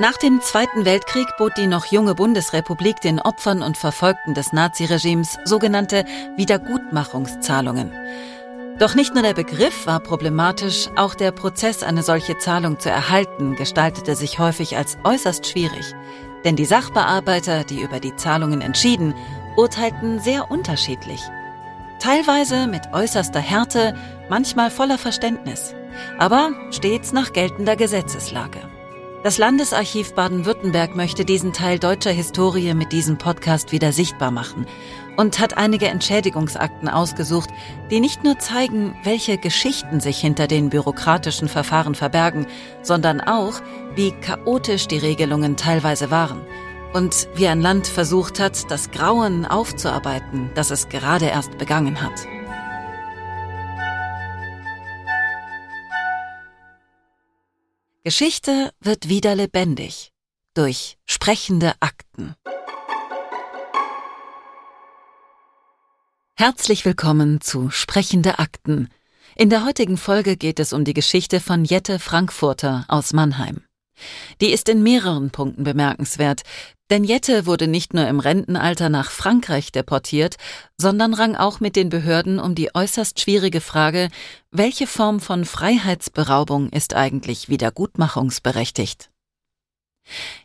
Nach dem Zweiten Weltkrieg bot die noch junge Bundesrepublik den Opfern und Verfolgten des Naziregimes sogenannte Wiedergutmachungszahlungen. Doch nicht nur der Begriff war problematisch, auch der Prozess, eine solche Zahlung zu erhalten, gestaltete sich häufig als äußerst schwierig. Denn die Sachbearbeiter, die über die Zahlungen entschieden, urteilten sehr unterschiedlich. Teilweise mit äußerster Härte, manchmal voller Verständnis, aber stets nach geltender Gesetzeslage. Das Landesarchiv Baden-Württemberg möchte diesen Teil deutscher Historie mit diesem Podcast wieder sichtbar machen und hat einige Entschädigungsakten ausgesucht, die nicht nur zeigen, welche Geschichten sich hinter den bürokratischen Verfahren verbergen, sondern auch, wie chaotisch die Regelungen teilweise waren und wie ein Land versucht hat, das Grauen aufzuarbeiten, das es gerade erst begangen hat. Geschichte wird wieder lebendig durch sprechende Akten. Herzlich willkommen zu Sprechende Akten. In der heutigen Folge geht es um die Geschichte von Jette Frankfurter aus Mannheim. Die ist in mehreren Punkten bemerkenswert, denn Jette wurde nicht nur im Rentenalter nach Frankreich deportiert, sondern rang auch mit den Behörden um die äußerst schwierige Frage, welche Form von Freiheitsberaubung ist eigentlich wiedergutmachungsberechtigt.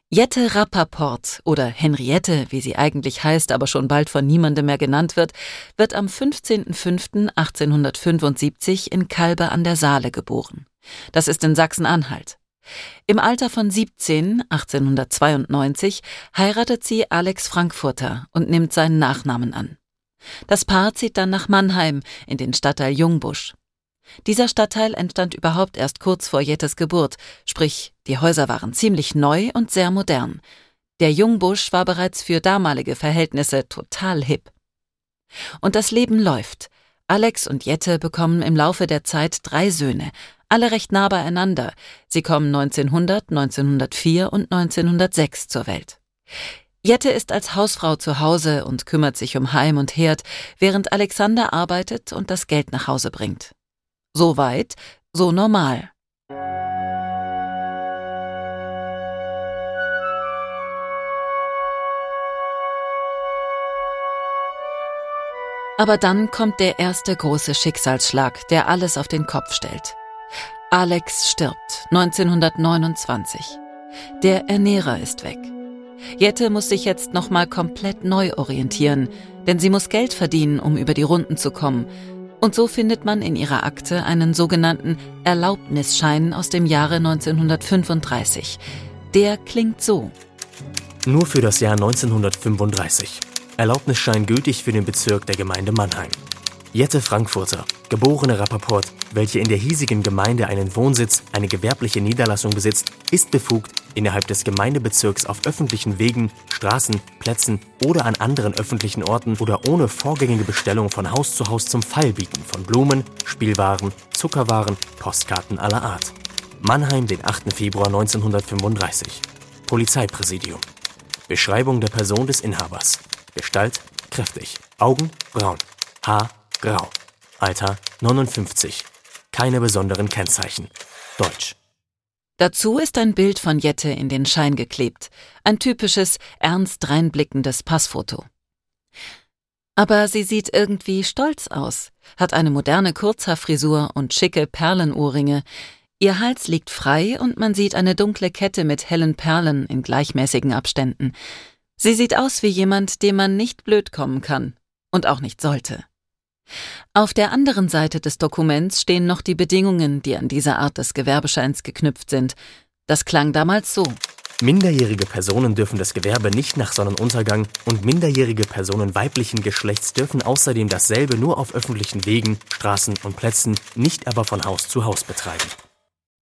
Jette Rappaport oder Henriette, wie sie eigentlich heißt, aber schon bald von niemandem mehr genannt wird, wird am 15.05.1875 in Kalbe an der Saale geboren. Das ist in Sachsen-Anhalt. Im Alter von 17, 1892, heiratet sie Alex Frankfurter und nimmt seinen Nachnamen an. Das Paar zieht dann nach Mannheim in den Stadtteil Jungbusch. Dieser Stadtteil entstand überhaupt erst kurz vor Jettes Geburt, sprich, die Häuser waren ziemlich neu und sehr modern. Der Jungbusch war bereits für damalige Verhältnisse total hip. Und das Leben läuft. Alex und Jette bekommen im Laufe der Zeit drei Söhne, alle recht nah beieinander. Sie kommen 1900, 1904 und 1906 zur Welt. Jette ist als Hausfrau zu Hause und kümmert sich um Heim und Herd, während Alexander arbeitet und das Geld nach Hause bringt. So weit, so normal. Aber dann kommt der erste große Schicksalsschlag, der alles auf den Kopf stellt. Alex stirbt 1929. Der Ernährer ist weg. Jette muss sich jetzt nochmal komplett neu orientieren, denn sie muss Geld verdienen, um über die Runden zu kommen. Und so findet man in ihrer Akte einen sogenannten Erlaubnisschein aus dem Jahre 1935. Der klingt so. Nur für das Jahr 1935. Erlaubnisschein gültig für den Bezirk der Gemeinde Mannheim. Jette Frankfurter, geborene Rappaport, welche in der hiesigen Gemeinde einen Wohnsitz, eine gewerbliche Niederlassung besitzt, ist befugt, innerhalb des Gemeindebezirks auf öffentlichen Wegen, Straßen, Plätzen oder an anderen öffentlichen Orten oder ohne vorgängige Bestellung von Haus zu Haus zum Feilbieten von Blumen, Spielwaren, Zuckerwaren, Postkarten aller Art. Mannheim, den 8. Februar 1935. Polizeipräsidium. Beschreibung der Person des Inhabers. Gestalt kräftig. Augen braun. Haar grau. Alter 59. Keine besonderen Kennzeichen. Deutsch. Dazu ist ein Bild von Jette in den Schein geklebt, ein typisches, ernst reinblickendes Passfoto. Aber sie sieht irgendwie stolz aus, hat eine moderne Kurzhaarfrisur und schicke Perlenohrringe. Ihr Hals liegt frei und man sieht eine dunkle Kette mit hellen Perlen in gleichmäßigen Abständen. Sie sieht aus wie jemand, dem man nicht blöd kommen kann und auch nicht sollte. Auf der anderen Seite des Dokuments stehen noch die Bedingungen, die an diese Art des Gewerbescheins geknüpft sind. Das klang damals so. Minderjährige Personen dürfen das Gewerbe nicht nach Sonnenuntergang und minderjährige Personen weiblichen Geschlechts dürfen außerdem dasselbe nur auf öffentlichen Wegen, Straßen und Plätzen, nicht aber von Haus zu Haus betreiben.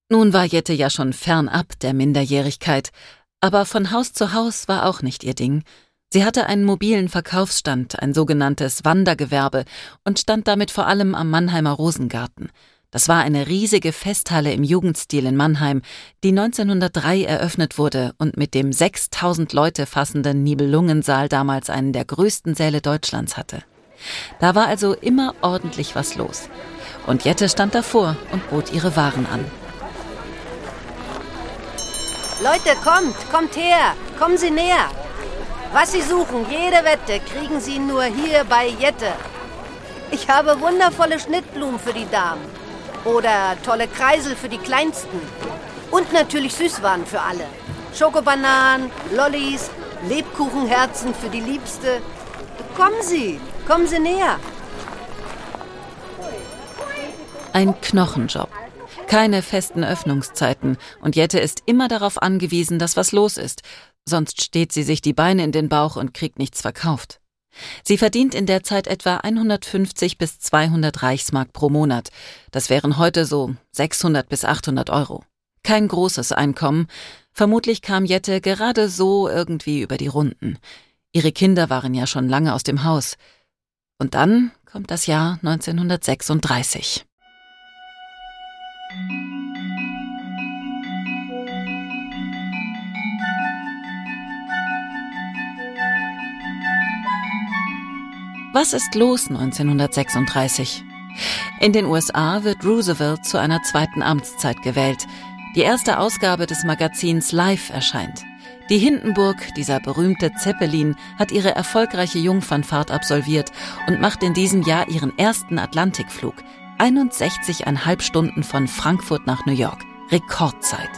Nun war Jette ja schon fernab der Minderjährigkeit, aber von Haus zu Haus war auch nicht ihr Ding. Sie hatte einen mobilen Verkaufsstand, ein sogenanntes Wandergewerbe, und stand damit vor allem am Mannheimer Rosengarten. Das war eine riesige Festhalle im Jugendstil in Mannheim, die 1903 eröffnet wurde und mit dem 6000 Leute fassenden Nibelungensaal damals einen der größten Säle Deutschlands hatte. Da war also immer ordentlich was los. Und Jette stand davor und bot ihre Waren an. Leute, kommt, kommt her, kommen Sie näher. Was Sie suchen, jede Wette, kriegen Sie nur hier bei Jette. Ich habe wundervolle Schnittblumen für die Damen. Oder tolle Kreisel für die Kleinsten. Und natürlich Süßwaren für alle. Schokobananen, Lollis, Lebkuchenherzen für die Liebste. Kommen Sie, kommen Sie näher. Ein Knochenjob. Keine festen Öffnungszeiten und Jette ist immer darauf angewiesen, dass was los ist, sonst steht sie sich die Beine in den Bauch und kriegt nichts verkauft. Sie verdient in der Zeit etwa 150 bis 200 Reichsmark pro Monat. Das wären heute so 600 bis 800 Euro. Kein großes Einkommen. Vermutlich kam Jette gerade so irgendwie über die Runden. Ihre Kinder waren ja schon lange aus dem Haus. Und dann kommt das Jahr 1936. Was ist los 1936? In den USA wird Roosevelt zu einer zweiten Amtszeit gewählt. Die erste Ausgabe des Magazins Life erscheint. Die Hindenburg, dieser berühmte Zeppelin, hat ihre erfolgreiche Jungfernfahrt absolviert und macht in diesem Jahr ihren ersten Atlantikflug. 61,5 Stunden von Frankfurt nach New York. Rekordzeit.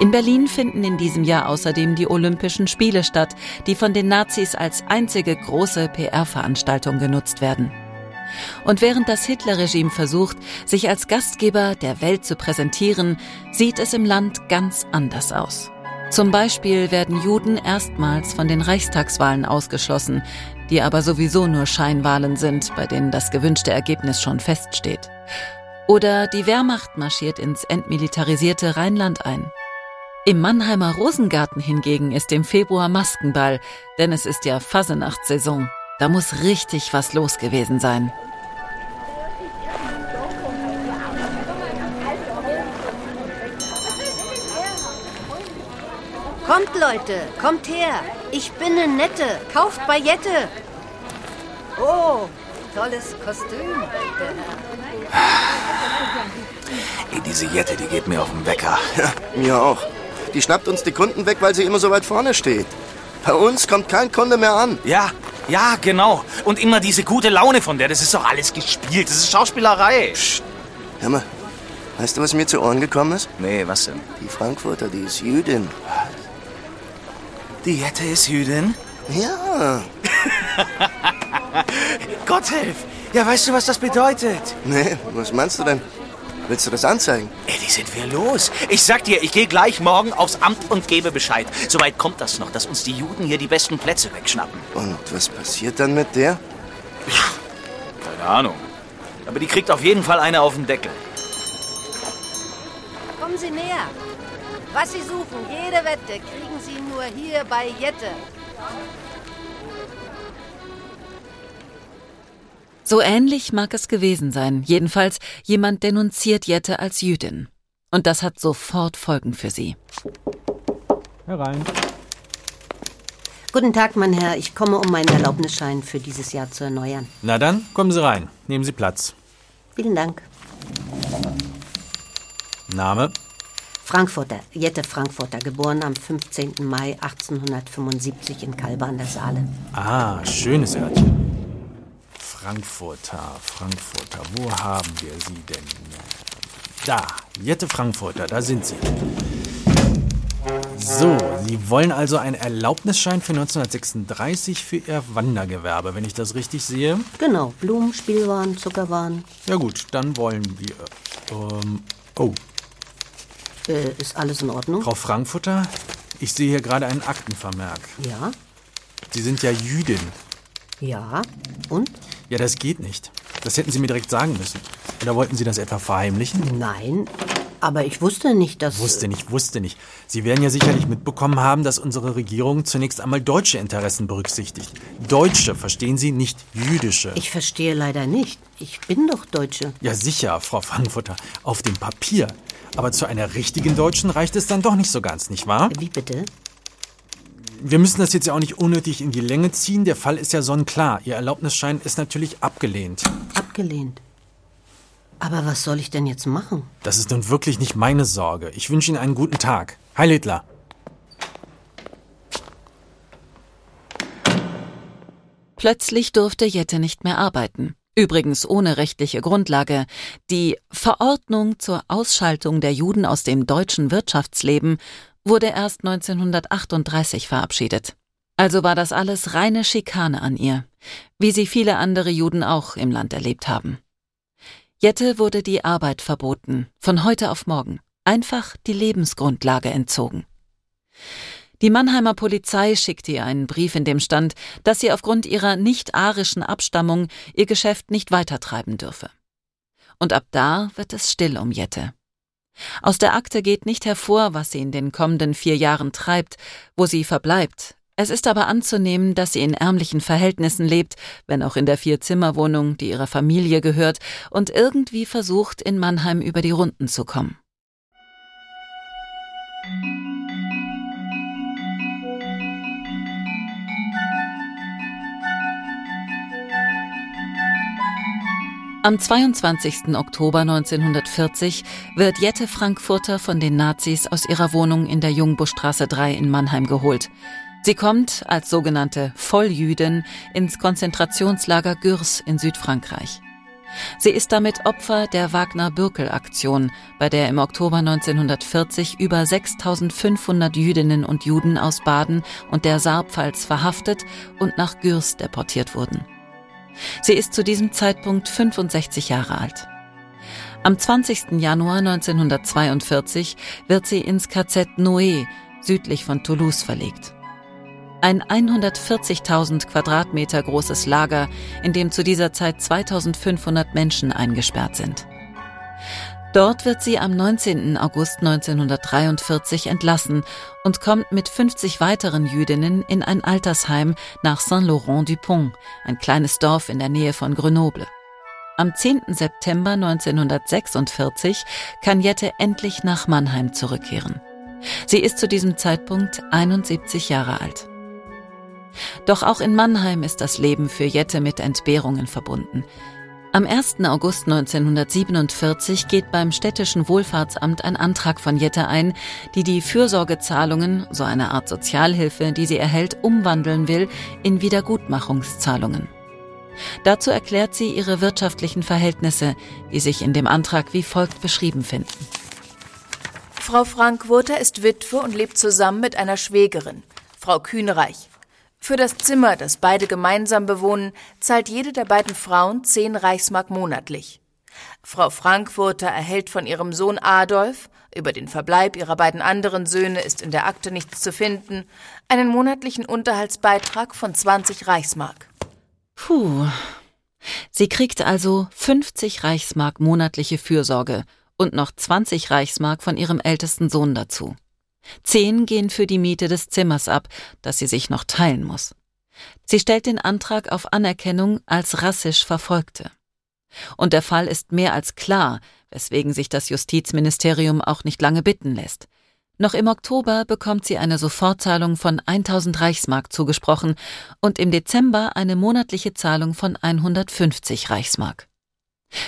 In Berlin finden in diesem Jahr außerdem die Olympischen Spiele statt, die von den Nazis als einzige große PR-Veranstaltung genutzt werden. Und während das Hitlerregime versucht, sich als Gastgeber der Welt zu präsentieren, sieht es im Land ganz anders aus. Zum Beispiel werden Juden erstmals von den Reichstagswahlen ausgeschlossen, die aber sowieso nur Scheinwahlen sind, bei denen das gewünschte Ergebnis schon feststeht. Oder die Wehrmacht marschiert ins entmilitarisierte Rheinland ein. Im Mannheimer Rosengarten hingegen ist im Februar Maskenball, denn es ist ja Fasenachtssaison. Da muss richtig was los gewesen sein. Kommt, Leute, kommt her. Ich bin eine Nette. Kauft bei Jette. Oh, tolles Kostüm. Ey, diese Jette, die geht mir auf den Wecker. Ja, mir auch. Die schnappt uns die Kunden weg, weil sie immer so weit vorne steht. Bei uns kommt kein Kunde mehr an. Ja, ja, genau. Und immer diese gute Laune von der, das ist doch alles gespielt. Das ist Schauspielerei. Psst. Hör mal, weißt du, was mir zu Ohren gekommen ist? Nee, was denn? Die Frankfurter, die ist Jüdin. Die Jette ist Jüdin? Ja. Gott hilf. Ja, weißt du, was das bedeutet? Nee, was meinst du denn? Willst du das anzeigen? Ey, wie sind wir los? Ich sag dir, ich gehe gleich morgen aufs Amt und gebe Bescheid. Soweit kommt das noch, dass uns die Juden hier die besten Plätze wegschnappen. Und was passiert dann mit der? Keine Ahnung. Aber die kriegt auf jeden Fall eine auf den Deckel. Kommen Sie näher. Was Sie suchen, jede Wette, kriegen Sie nur hier bei Jette. So ähnlich mag es gewesen sein. Jedenfalls, jemand denunziert Jette als Jüdin. Und das hat sofort Folgen für sie. Herein. Guten Tag, mein Herr. Ich komme, um meinen Erlaubnisschein für dieses Jahr zu erneuern. Na dann, kommen Sie rein. Nehmen Sie Platz. Vielen Dank. Name? Frankfurter, Jette Frankfurter, geboren am 15. Mai 1875 in Kalbe an der Saale. Ah, schönes Örtchen. Frankfurter, Frankfurter. Wo haben wir Sie denn? Da, Jette Frankfurter, da sind Sie. So, Sie wollen also einen Erlaubnisschein für 1936 für Ihr Wandergewerbe, wenn ich das richtig sehe? Genau, Blumen, Spielwaren, Zuckerwaren. Ja gut, dann wollen wir. Ähm, oh, Äh, ist alles in Ordnung? Frau Frankfurter, ich sehe hier gerade einen Aktenvermerk. Ja, Sie sind ja Jüdin. ja. Und? Ja, das geht nicht. Das hätten Sie mir direkt sagen müssen. Oder wollten Sie das etwa verheimlichen? Nein, aber ich wusste nicht, dass... Wusste nicht, wusste nicht. Sie werden ja sicherlich mitbekommen haben, dass unsere Regierung zunächst einmal deutsche Interessen berücksichtigt. Deutsche, verstehen Sie, nicht jüdische. Ich verstehe leider nicht. Ich bin doch Deutsche. ja, sicher, Frau Frankfurter, auf dem Papier. Aber zu einer richtigen Deutschen reicht es dann doch nicht so ganz, nicht wahr? Wie bitte? Wir müssen das jetzt ja auch nicht unnötig in die Länge ziehen. Der Fall ist ja sonnenklar. Ihr Erlaubnisschein ist natürlich abgelehnt. Abgelehnt. Aber was soll ich denn jetzt machen? Das ist nun wirklich nicht meine Sorge. Ich wünsche Ihnen einen guten Tag. Heil Hitler! Plötzlich durfte Jette nicht mehr arbeiten. Übrigens ohne rechtliche Grundlage. Die Verordnung zur Ausschaltung der Juden aus dem deutschen Wirtschaftsleben wurde erst 1938 verabschiedet. Also war das alles reine Schikane an ihr, wie sie viele andere Juden auch im Land erlebt haben. Jette wurde die Arbeit verboten, von heute auf morgen, einfach die Lebensgrundlage entzogen. Die Mannheimer Polizei schickte ihr einen Brief, in dem stand, dass sie aufgrund ihrer nicht-arischen Abstammung ihr Geschäft nicht weitertreiben dürfe. Und ab da wird es still um Jette. Aus der Akte geht nicht hervor, was sie in den kommenden vier Jahren treibt, wo sie verbleibt. Es ist aber anzunehmen, dass sie in ärmlichen Verhältnissen lebt, wenn auch in der Vier-Zimmer-Wohnung, die ihrer Familie gehört, und irgendwie versucht, in Mannheim über die Runden zu kommen. Am 22. Oktober 1940 wird Jette Frankfurter von den Nazis aus ihrer Wohnung in der Jungbuschstraße 3 in Mannheim geholt. Sie kommt als sogenannte Volljüdin ins Konzentrationslager Gürs in Südfrankreich. Sie ist damit Opfer der Wagner-Bürkel-Aktion, bei der im Oktober 1940 über 6500 Jüdinnen und Juden aus Baden und der Saarpfalz verhaftet und nach Gürs deportiert wurden. Sie ist zu diesem Zeitpunkt 65 Jahre alt. Am 20. Januar 1942 wird sie ins KZ Noé südlich von Toulouse verlegt. Ein 140.000 Quadratmeter großes Lager, in dem zu dieser Zeit 2500 Menschen eingesperrt sind. Dort wird sie am 19. August 1943 entlassen und kommt mit 50 weiteren Jüdinnen in ein Altersheim nach Saint-Laurent-du-Pont, ein kleines Dorf in der Nähe von Grenoble. Am 10. September 1946 kann Jette endlich nach Mannheim zurückkehren. Sie ist zu diesem Zeitpunkt 71 Jahre alt. Doch auch in Mannheim ist das Leben für Jette mit Entbehrungen verbunden. Am 1. August 1947 geht beim städtischen Wohlfahrtsamt ein Antrag von Jette ein, die die Fürsorgezahlungen, so eine Art Sozialhilfe, die sie erhält, umwandeln will in Wiedergutmachungszahlungen. Dazu erklärt sie ihre wirtschaftlichen Verhältnisse, die sich in dem Antrag wie folgt beschrieben finden. Frau Frankwurter ist Witwe und lebt zusammen mit einer Schwägerin, Frau Kühnreich. Für das Zimmer, das beide gemeinsam bewohnen, zahlt jede der beiden Frauen zehn Reichsmark monatlich. Frau Frankfurter erhält von ihrem Sohn Adolf, über den Verbleib ihrer beiden anderen Söhne ist in der Akte nichts zu finden, einen monatlichen Unterhaltsbeitrag von 20 Reichsmark. Puh. Sie kriegt also 50 Reichsmark monatliche Fürsorge und noch 20 Reichsmark von ihrem ältesten Sohn dazu. Zehn gehen für die Miete des Zimmers ab, das sie sich noch teilen muss. Sie stellt den Antrag auf Anerkennung als rassisch Verfolgte. Und der Fall ist mehr als klar, weswegen sich das Justizministerium auch nicht lange bitten lässt. Noch im Oktober bekommt sie eine Sofortzahlung von 1000 Reichsmark zugesprochen und im Dezember eine monatliche Zahlung von 150 Reichsmark.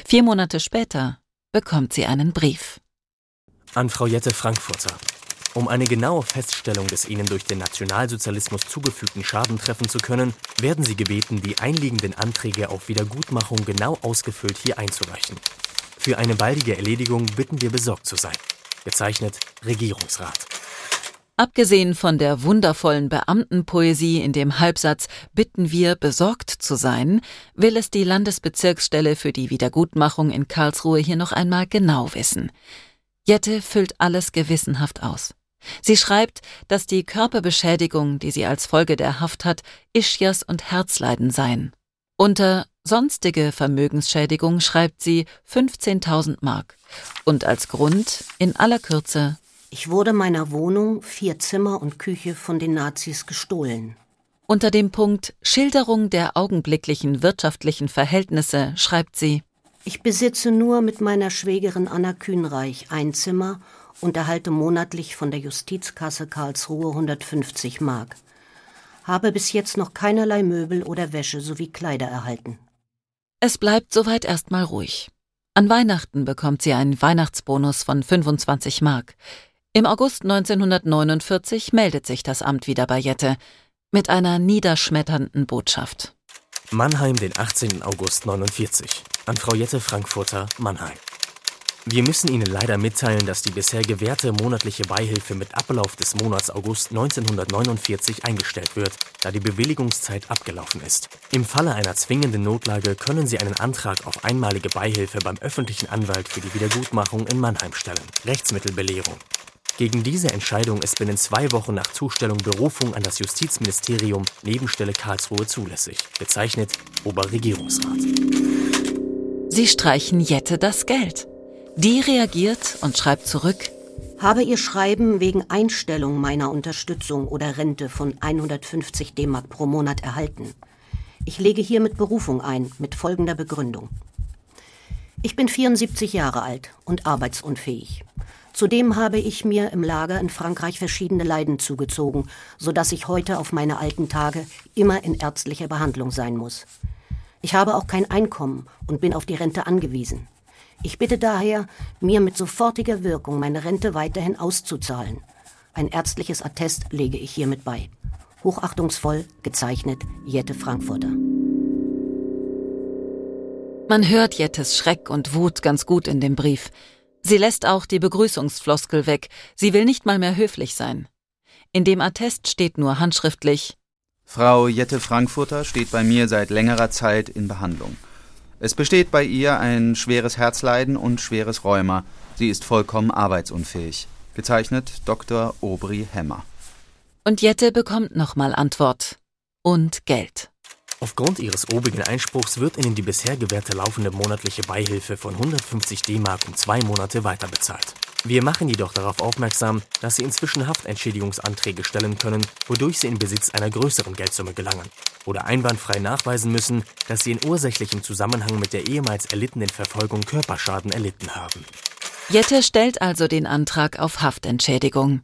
Vier Monate später bekommt sie einen Brief. An Frau Jette Frankfurter. Um eine genaue Feststellung des ihnen durch den Nationalsozialismus zugefügten Schaden treffen zu können, werden sie gebeten, die einliegenden Anträge auf Wiedergutmachung genau ausgefüllt hier einzureichen. Für eine baldige Erledigung bitten wir besorgt zu sein. Gezeichnet Regierungsrat. Abgesehen von der wundervollen Beamtenpoesie in dem Halbsatz Bitten wir besorgt zu sein, will es die Landesbezirksstelle für die Wiedergutmachung in Karlsruhe hier noch einmal genau wissen. Jette füllt alles gewissenhaft aus. Sie schreibt, dass die Körperbeschädigung, die sie als Folge der Haft hat, Ischias und Herzleiden seien. Unter sonstige Vermögensschädigung schreibt sie 15.000 Mark und als Grund in aller Kürze Ich wurde meiner Wohnung, vier Zimmer und Küche von den Nazis gestohlen. Unter dem Punkt Schilderung der augenblicklichen wirtschaftlichen Verhältnisse schreibt sie Ich besitze nur mit meiner Schwägerin Anna Kühnreich ein Zimmer und erhalte monatlich von der Justizkasse Karlsruhe 150 Mark. Habe bis jetzt noch keinerlei Möbel oder Wäsche sowie Kleider erhalten. Es bleibt soweit erstmal ruhig. An Weihnachten bekommt sie einen Weihnachtsbonus von 25 Mark. Im August 1949 meldet sich das Amt wieder bei Jette mit einer niederschmetternden Botschaft. Mannheim, den 18. August 49. An Frau Jette Frankfurter, Mannheim. Wir müssen Ihnen leider mitteilen, dass die bisher gewährte monatliche Beihilfe mit Ablauf des Monats August 1949 eingestellt wird, da die Bewilligungszeit abgelaufen ist. Im Falle einer zwingenden Notlage können Sie einen Antrag auf einmalige Beihilfe beim öffentlichen Anwalt für die Wiedergutmachung in Mannheim stellen. Rechtsmittelbelehrung. Gegen diese Entscheidung ist binnen zwei Wochen nach Zustellung Berufung an das Justizministerium Nebenstelle Karlsruhe zulässig. Bezeichnet Oberregierungsrat. Sie streichen Jette das Geld. Die reagiert und schreibt zurück, habe Ihr Schreiben wegen Einstellung meiner Unterstützung oder Rente von 150 D-Mark pro Monat erhalten. Ich lege hiermit Berufung ein, mit folgender Begründung. Ich bin 74 Jahre alt und arbeitsunfähig. Zudem habe ich mir im Lager in Frankreich verschiedene Leiden zugezogen, so dass ich heute auf meine alten Tage immer in ärztlicher Behandlung sein muss. Ich habe auch kein Einkommen und bin auf die Rente angewiesen. Ich bitte daher, mir mit sofortiger Wirkung meine Rente weiterhin auszuzahlen. Ein ärztliches Attest lege ich hiermit bei. Hochachtungsvoll gezeichnet Jette Frankfurter. Man hört Jettes Schreck und Wut ganz gut in dem Brief. Sie lässt auch die Begrüßungsfloskel weg. Sie will nicht mal mehr höflich sein. In dem Attest steht nur handschriftlich Frau Jette Frankfurter steht bei mir seit längerer Zeit in Behandlung. Es besteht bei ihr ein schweres Herzleiden und schweres Rheuma. Sie ist vollkommen arbeitsunfähig. Gezeichnet Dr. Aubry Hemmer. Und Jette bekommt nochmal Antwort. Und Geld. Aufgrund ihres obigen Einspruchs wird ihnen die bisher gewährte laufende monatliche Beihilfe von 150 D-Mark um zwei Monate weiterbezahlt. Wir machen jedoch darauf aufmerksam, dass sie inzwischen Haftentschädigungsanträge stellen können, wodurch sie in Besitz einer größeren Geldsumme gelangen. Oder einwandfrei nachweisen müssen, dass sie in ursächlichem Zusammenhang mit der ehemals erlittenen Verfolgung Körperschaden erlitten haben. Jette stellt also den Antrag auf Haftentschädigung.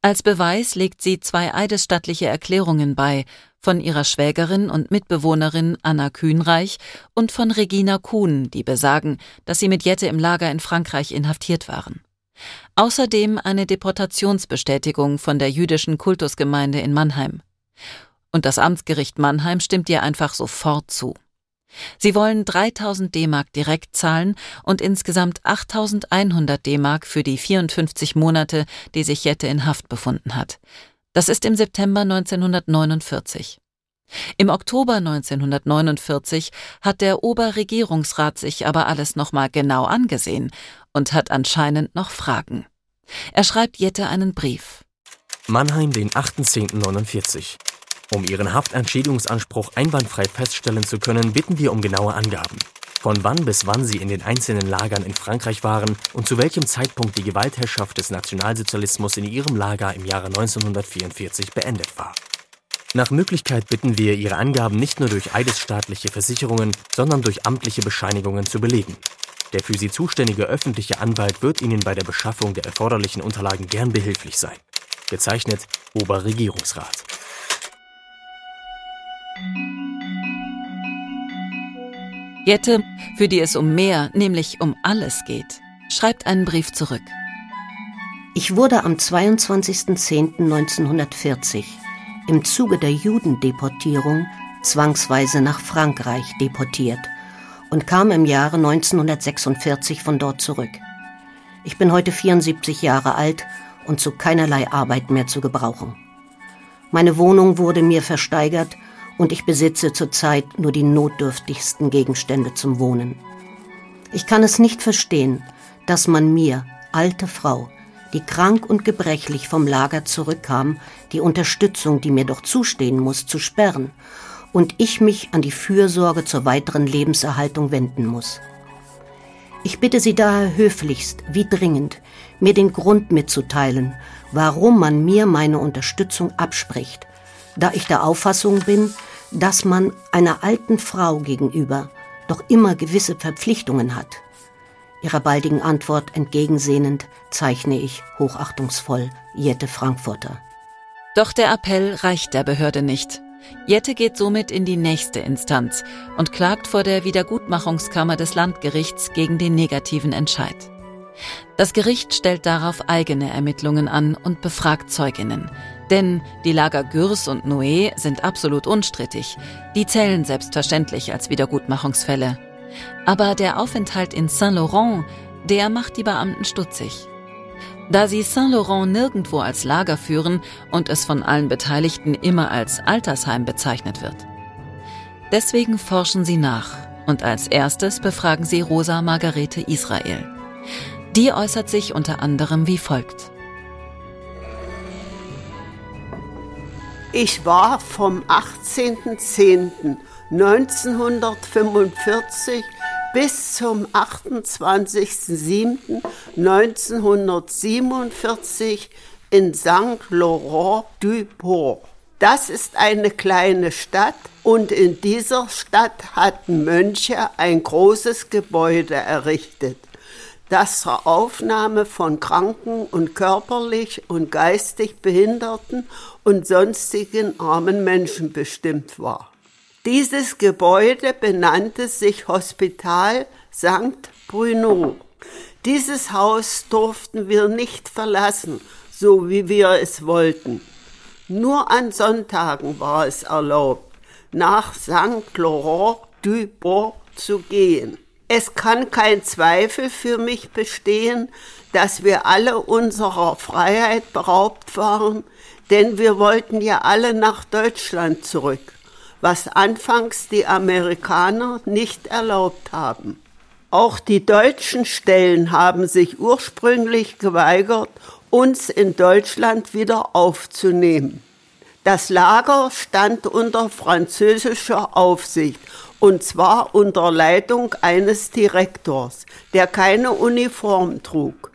Als Beweis legt sie zwei eidesstattliche Erklärungen bei, von ihrer Schwägerin und Mitbewohnerin Anna Kühnreich und von Regina Kuhn, die besagen, dass sie mit Jette im Lager in Frankreich inhaftiert waren. Außerdem eine Deportationsbestätigung von der jüdischen Kultusgemeinde in Mannheim. Und das Amtsgericht Mannheim stimmt ihr einfach sofort zu. Sie wollen 3000 D-Mark direkt zahlen und insgesamt 8100 D-Mark für die 54 Monate, die sich Jette in Haft befunden hat. Das ist im September 1949. Im Oktober 1949 hat der Oberregierungsrat sich aber alles nochmal genau angesehen und hat anscheinend noch Fragen. Er schreibt Jette einen Brief. Mannheim, den 8.10.49. Um Ihren Haftentschädigungsanspruch einwandfrei feststellen zu können, bitten wir um genaue Angaben. Von wann bis wann Sie in den einzelnen Lagern in Frankreich waren und zu welchem Zeitpunkt die Gewaltherrschaft des Nationalsozialismus in Ihrem Lager im Jahre 1944 beendet war. Nach Möglichkeit bitten wir, Ihre Angaben nicht nur durch eidesstaatliche Versicherungen, sondern durch amtliche Bescheinigungen zu belegen. Der für Sie zuständige öffentliche Anwalt wird Ihnen bei der Beschaffung der erforderlichen Unterlagen gern behilflich sein. Gezeichnet Oberregierungsrat. Jette, für die es um mehr, nämlich um alles geht, schreibt einen Brief zurück. Ich wurde am 22.10.1940 im Zuge der Judendeportierung zwangsweise nach Frankreich deportiert und kam im Jahre 1946 von dort zurück. Ich bin heute 74 Jahre alt und zu keinerlei Arbeit mehr zu gebrauchen. Meine Wohnung wurde mir versteigert und ich besitze zurzeit nur die notdürftigsten Gegenstände zum Wohnen. Ich kann es nicht verstehen, dass man mir, alte Frau, die krank und gebrechlich vom Lager zurückkam, die Unterstützung, die mir doch zustehen muss, zu sperren, und ich mich an die Fürsorge zur weiteren Lebenserhaltung wenden muss. Ich bitte Sie daher höflichst, wie dringend, mir den Grund mitzuteilen, warum man mir meine Unterstützung abspricht, da ich der Auffassung bin, dass man einer alten Frau gegenüber doch immer gewisse Verpflichtungen hat. Ihrer baldigen Antwort entgegensehnend zeichne ich hochachtungsvoll Jette Frankfurter. Doch der Appell reicht der Behörde nicht. Jette geht somit in die nächste Instanz und klagt vor der Wiedergutmachungskammer des Landgerichts gegen den negativen Entscheid. Das Gericht stellt darauf eigene Ermittlungen an und befragt Zeuginnen. Denn die Lager Gürs und Noé sind absolut unstrittig. Die zählen selbstverständlich als Wiedergutmachungsfälle. Aber der Aufenthalt in Saint-Laurent, der macht die Beamten stutzig. Da sie Saint-Laurent nirgendwo als Lager führen und es von allen Beteiligten immer als Altersheim bezeichnet wird. Deswegen forschen sie nach und als erstes befragen sie Rosa Margarete Israel. Die äußert sich unter anderem wie folgt. Ich war vom 18.10.1945 bis zum 28.07.1947 in Saint-Laurent-du-Port. Das ist eine kleine Stadt und in dieser Stadt hatten Mönche ein großes Gebäude errichtet, das zur Aufnahme von kranken und körperlich und geistig behinderten und sonstigen armen Menschen bestimmt war. Dieses Gebäude benannte sich Hospital St. Bruno. Dieses Haus durften wir nicht verlassen, so wie wir es wollten. Nur an Sonntagen war es erlaubt, nach St. Laurent du Port zu gehen. Es kann kein Zweifel für mich bestehen, dass wir alle unserer Freiheit beraubt waren, denn wir wollten ja alle nach Deutschland zurück, was anfangs die Amerikaner nicht erlaubt haben. Auch die deutschen Stellen haben sich ursprünglich geweigert, uns in Deutschland wieder aufzunehmen. Das Lager stand unter französischer Aufsicht und zwar unter Leitung eines Direktors, der keine Uniform trug.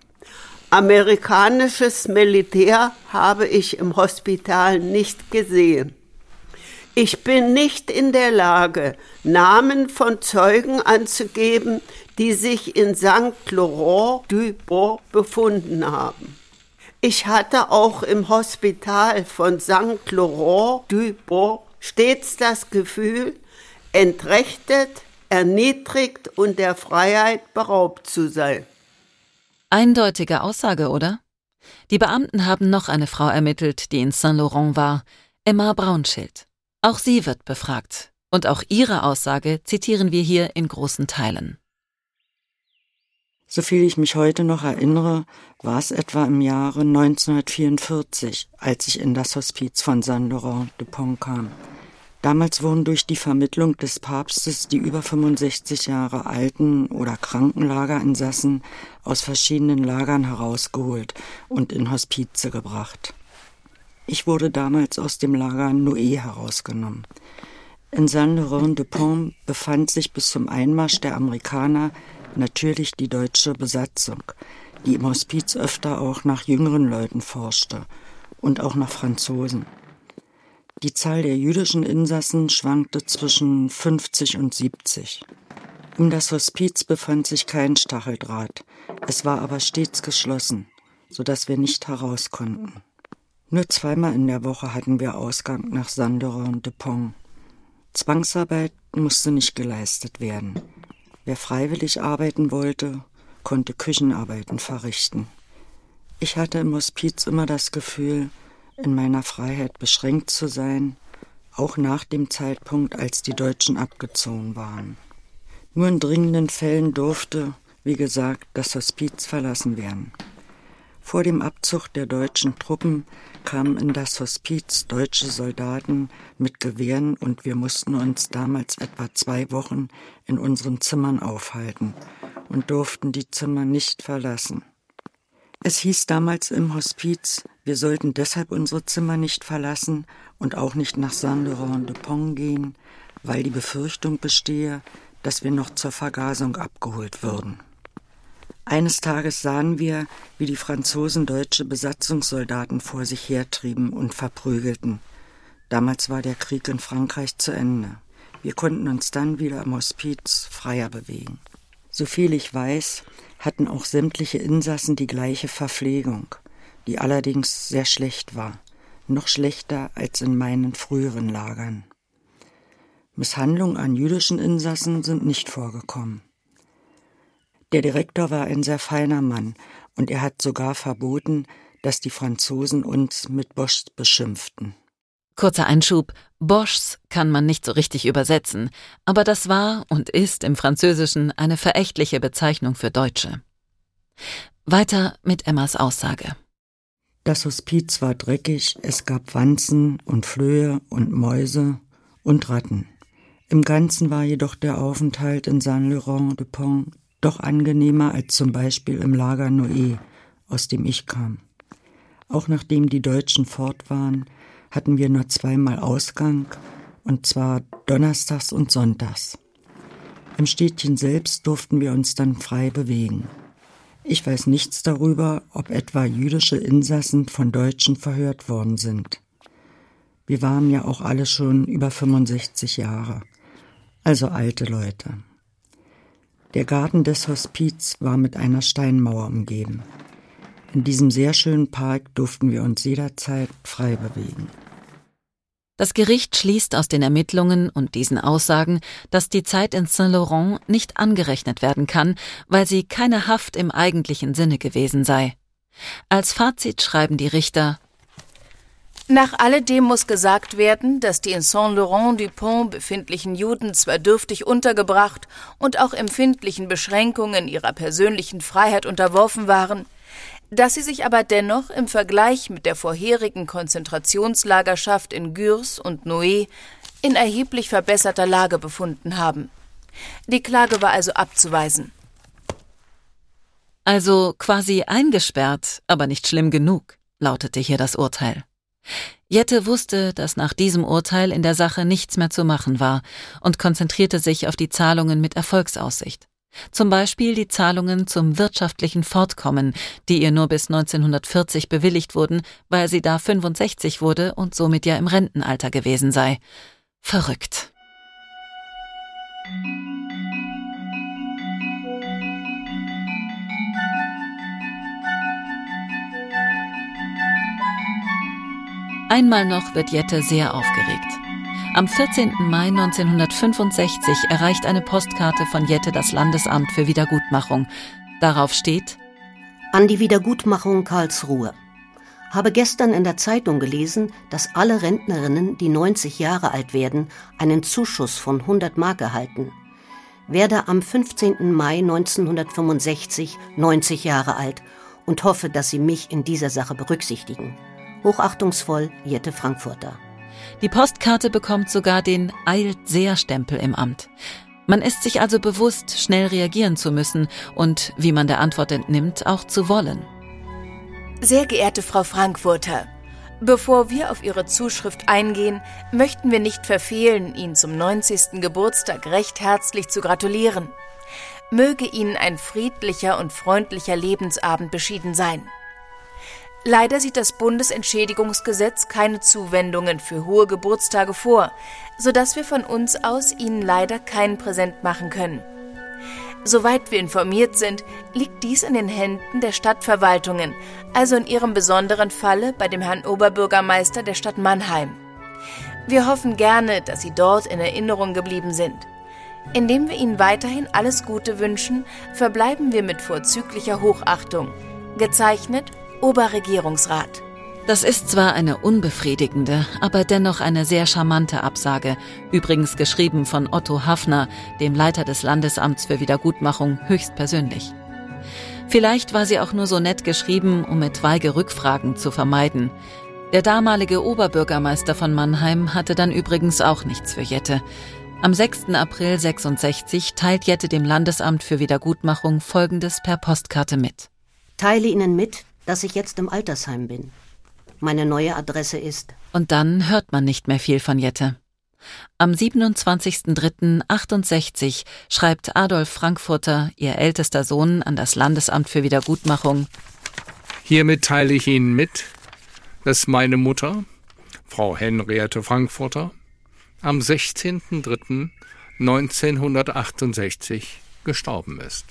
Amerikanisches Militär habe ich im Hospital nicht gesehen. Ich bin nicht in der Lage, Namen von Zeugen anzugeben, die sich in St. Laurent du Port befunden haben. Ich hatte auch im Hospital von St. Laurent du Port stets das Gefühl, entrechtet, erniedrigt und der Freiheit beraubt zu sein. Eindeutige Aussage, oder? Die Beamten haben noch eine Frau ermittelt, die in Saint-Laurent war, Emma Braunschild. Auch sie wird befragt. Und auch ihre Aussage zitieren wir hier in großen Teilen. Soviel ich mich heute noch erinnere, war es etwa im Jahre 1944, als ich in das Hospiz von Saint-Laurent-de-Pont kam. Damals wurden durch die Vermittlung des Papstes die über 65 Jahre alten oder Krankenlagerinsassen aus verschiedenen Lagern herausgeholt und in Hospize gebracht. Ich wurde damals aus dem Lager Noé herausgenommen. In Saint-Laurent-de-Pont befand sich bis zum Einmarsch der Amerikaner natürlich die deutsche Besatzung, die im Hospiz öfter auch nach jüngeren Leuten forschte und auch nach Franzosen. Die Zahl der jüdischen Insassen schwankte zwischen 50 und 70. Um das Hospiz befand sich kein Stacheldraht, es war aber stets geschlossen, so dass wir nicht heraus konnten. Nur zweimal in der Woche hatten wir Ausgang nach Sanderer und de Pont. Zwangsarbeit musste nicht geleistet werden. Wer freiwillig arbeiten wollte, konnte Küchenarbeiten verrichten. Ich hatte im Hospiz immer das Gefühl, in meiner Freiheit beschränkt zu sein, auch nach dem Zeitpunkt, als die Deutschen abgezogen waren. Nur in dringenden Fällen durfte, wie gesagt, das Hospiz verlassen werden. Vor dem Abzug der deutschen Truppen kamen in das Hospiz deutsche Soldaten mit Gewehren und wir mussten uns damals etwa zwei Wochen in unseren Zimmern aufhalten und durften die Zimmer nicht verlassen. Es hieß damals im Hospiz, wir sollten deshalb unsere Zimmer nicht verlassen und auch nicht nach Saint-Laurent-de-Pont gehen, weil die Befürchtung bestehe, dass wir noch zur Vergasung abgeholt würden. Eines Tages sahen wir, wie die Franzosen deutsche Besatzungssoldaten vor sich hertrieben und verprügelten. Damals war der Krieg in Frankreich zu Ende. Wir konnten uns dann wieder am Hospiz freier bewegen. Soviel ich weiß, hatten auch sämtliche Insassen die gleiche Verpflegung, die allerdings sehr schlecht war, noch schlechter als in meinen früheren Lagern. Misshandlungen an jüdischen Insassen sind nicht vorgekommen. Der Direktor war ein sehr feiner Mann und er hat sogar verboten, dass die Franzosen uns mit Bosch beschimpften. Kurzer Einschub. Boschs kann man nicht so richtig übersetzen, aber das war und ist im Französischen eine verächtliche Bezeichnung für Deutsche. Weiter mit Emmas Aussage. Das Hospiz war dreckig, es gab Wanzen und Flöhe und Mäuse und Ratten. Im Ganzen war jedoch der Aufenthalt in Saint-Laurent-de-Pont doch angenehmer als zum Beispiel im Lager Noé, aus dem ich kam. Auch nachdem die Deutschen fort waren, hatten wir nur zweimal Ausgang, und zwar donnerstags und sonntags. Im Städtchen selbst durften wir uns dann frei bewegen. Ich weiß nichts darüber, ob etwa jüdische Insassen von Deutschen verhört worden sind. Wir waren ja auch alle schon über 65 Jahre, also alte Leute. Der Garten des Hospiz war mit einer Steinmauer umgeben. In diesem sehr schönen Park durften wir uns jederzeit frei bewegen. Das Gericht schließt aus den Ermittlungen und diesen Aussagen, dass die Zeit in Saint-Laurent nicht angerechnet werden kann, weil sie keine Haft im eigentlichen Sinne gewesen sei. Als Fazit schreiben die Richter nach alledem muss gesagt werden, dass die in Saint-Laurent-du-Pont befindlichen Juden zwar dürftig untergebracht und auch empfindlichen Beschränkungen ihrer persönlichen Freiheit unterworfen waren, dass sie sich aber dennoch im Vergleich mit der vorherigen Konzentrationslagerschaft in Gürs und Noé in erheblich verbesserter Lage befunden haben. Die Klage war also abzuweisen. Also quasi eingesperrt, aber nicht schlimm genug, lautete hier das Urteil. Jette wusste, dass nach diesem Urteil in der Sache nichts mehr zu machen war und konzentrierte sich auf die Zahlungen mit Erfolgsaussicht. Zum Beispiel die Zahlungen zum wirtschaftlichen Fortkommen, die ihr nur bis 1940 bewilligt wurden, weil sie da 65 wurde und somit ja im Rentenalter gewesen sei. Verrückt. Einmal noch wird Jette sehr aufgeregt. Am 14. Mai 1965 erreicht eine Postkarte von Jette das Landesamt für Wiedergutmachung. Darauf steht An die Wiedergutmachung Karlsruhe. Habe gestern in der Zeitung gelesen, dass alle Rentnerinnen, die 90 Jahre alt werden, einen Zuschuss von 100 Mark erhalten. Werde am 15. Mai 1965 90 Jahre alt und hoffe, dass Sie mich in dieser Sache berücksichtigen. Hochachtungsvoll, Jette Frankfurter. Die Postkarte bekommt sogar den Eilt-Sehr-Stempel im Amt. Man ist sich also bewusst, schnell reagieren zu müssen und, wie man der Antwort entnimmt, auch zu wollen. Sehr geehrte Frau Frankfurter, bevor wir auf Ihre Zuschrift eingehen, möchten wir nicht verfehlen, Ihnen zum 90. Geburtstag recht herzlich zu gratulieren. Möge Ihnen ein friedlicher und freundlicher Lebensabend beschieden sein. Leider sieht das Bundesentschädigungsgesetz keine Zuwendungen für hohe Geburtstage vor, sodass wir von uns aus Ihnen leider kein Präsent machen können. Soweit wir informiert sind, liegt dies in den Händen der Stadtverwaltungen, also in Ihrem besonderen Falle bei dem Herrn Oberbürgermeister der Stadt Mannheim. Wir hoffen gerne, dass Sie dort in Erinnerung geblieben sind. Indem wir Ihnen weiterhin alles Gute wünschen, verbleiben wir mit vorzüglicher Hochachtung. Gezeichnet Oberregierungsrat. Das ist zwar eine unbefriedigende, aber dennoch eine sehr charmante Absage, übrigens geschrieben von Otto Hafner, dem Leiter des Landesamts für Wiedergutmachung, höchstpersönlich. Vielleicht war sie auch nur so nett geschrieben, um etwaige Rückfragen zu vermeiden. Der damalige Oberbürgermeister von Mannheim hatte dann übrigens auch nichts für Jette. Am 6. April 66 teilt Jette dem Landesamt für Wiedergutmachung Folgendes per Postkarte mit. Teile Ihnen mit, dass ich jetzt im Altersheim bin. Meine neue Adresse ist. Und dann hört man nicht mehr viel von Jette. Am 27.03.68 schreibt Adolf Frankfurter, ihr ältester Sohn, an das Landesamt für Wiedergutmachung. Hiermit teile ich Ihnen mit, dass meine Mutter, Frau Henriette Frankfurter, am 16.03.1968 gestorben ist.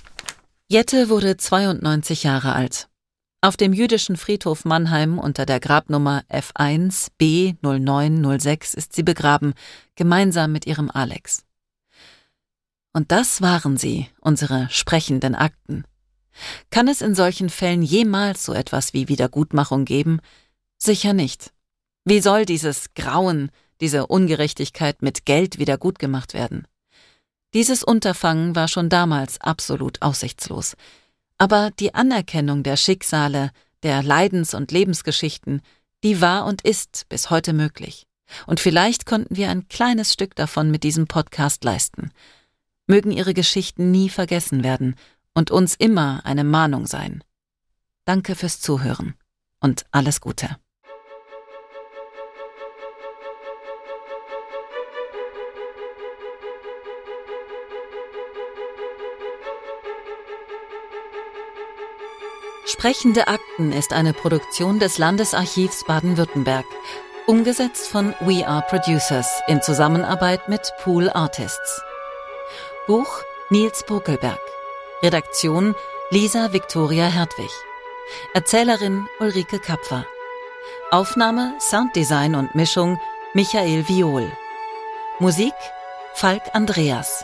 Jette wurde 92 Jahre alt. Auf dem jüdischen Friedhof Mannheim unter der Grabnummer F1 B 0906 ist sie begraben, gemeinsam mit ihrem Alex. Und das waren sie, unsere sprechenden Akten. Kann es in solchen Fällen jemals so etwas wie Wiedergutmachung geben? Sicher nicht. Wie soll dieses Grauen, diese Ungerechtigkeit mit Geld wiedergutgemacht werden? Dieses Unterfangen war schon damals absolut aussichtslos. Aber die Anerkennung der Schicksale, der Leidens- und Lebensgeschichten, die war und ist bis heute möglich. Und vielleicht konnten wir ein kleines Stück davon mit diesem Podcast leisten. Mögen ihre Geschichten nie vergessen werden und uns immer eine Mahnung sein. Danke fürs Zuhören und alles Gute. Sprechende Akten ist eine Produktion des Landesarchivs Baden-Württemberg, umgesetzt von We Are Producers in Zusammenarbeit mit Pool Artists. Buch Nils Bokelberg. Redaktion Lisa Victoria Hertwig. Erzählerin Ulrike Kapfer. Aufnahme, Sounddesign und Mischung Michael Viol. Musik Falk Andreas.